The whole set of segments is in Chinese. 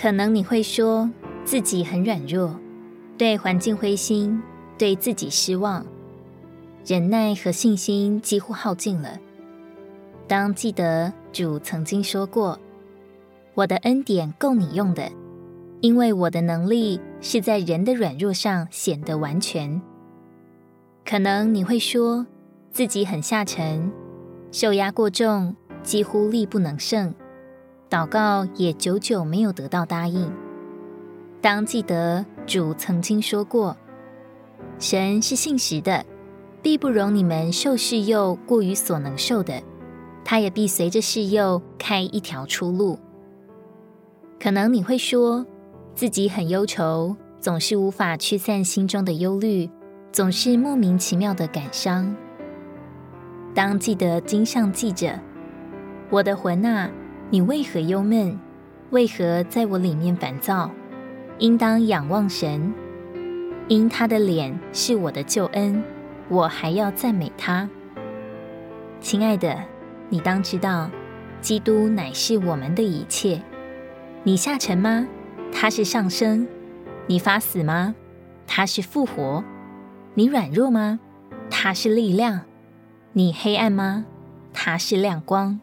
可能你会说自己很软弱，对环境灰心，对自己失望，忍耐和信心几乎耗尽了。当记得主曾经说过：“我的恩典够你用的，因为我的能力是在人的软弱上显得完全。”可能你会说自己很下沉，受压过重，几乎力不能胜，祷告也久久没有得到答应。当记得主曾经说过：“神是信实的，必不容你们受试诱过于所能受的。”他也必随着试诱开一条出路。可能你会说自己很忧愁，总是无法驱散心中的忧虑，总是莫名其妙的感伤。当记得经上记着：“我的魂啊，你为何忧闷？为何在我里面烦躁？应当仰望神，因他的脸是我的救恩，我还要赞美他。”亲爱的。你当知道，基督乃是我们的一切。你下沉吗？他是上升。你发死吗？他是复活。你软弱吗？他是力量。你黑暗吗？他是亮光。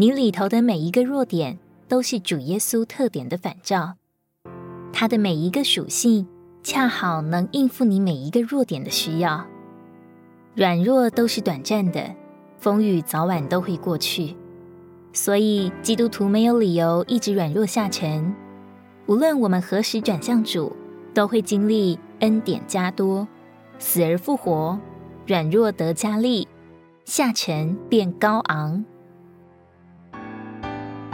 你里头的每一个弱点，都是主耶稣特点的反照。他的每一个属性，恰好能应付你每一个弱点的需要。软弱都是短暂的。风雨早晚都会过去，所以基督徒没有理由一直软弱下沉。无论我们何时转向主，都会经历恩典加多，死而复活，软弱得加力，下沉变高昂。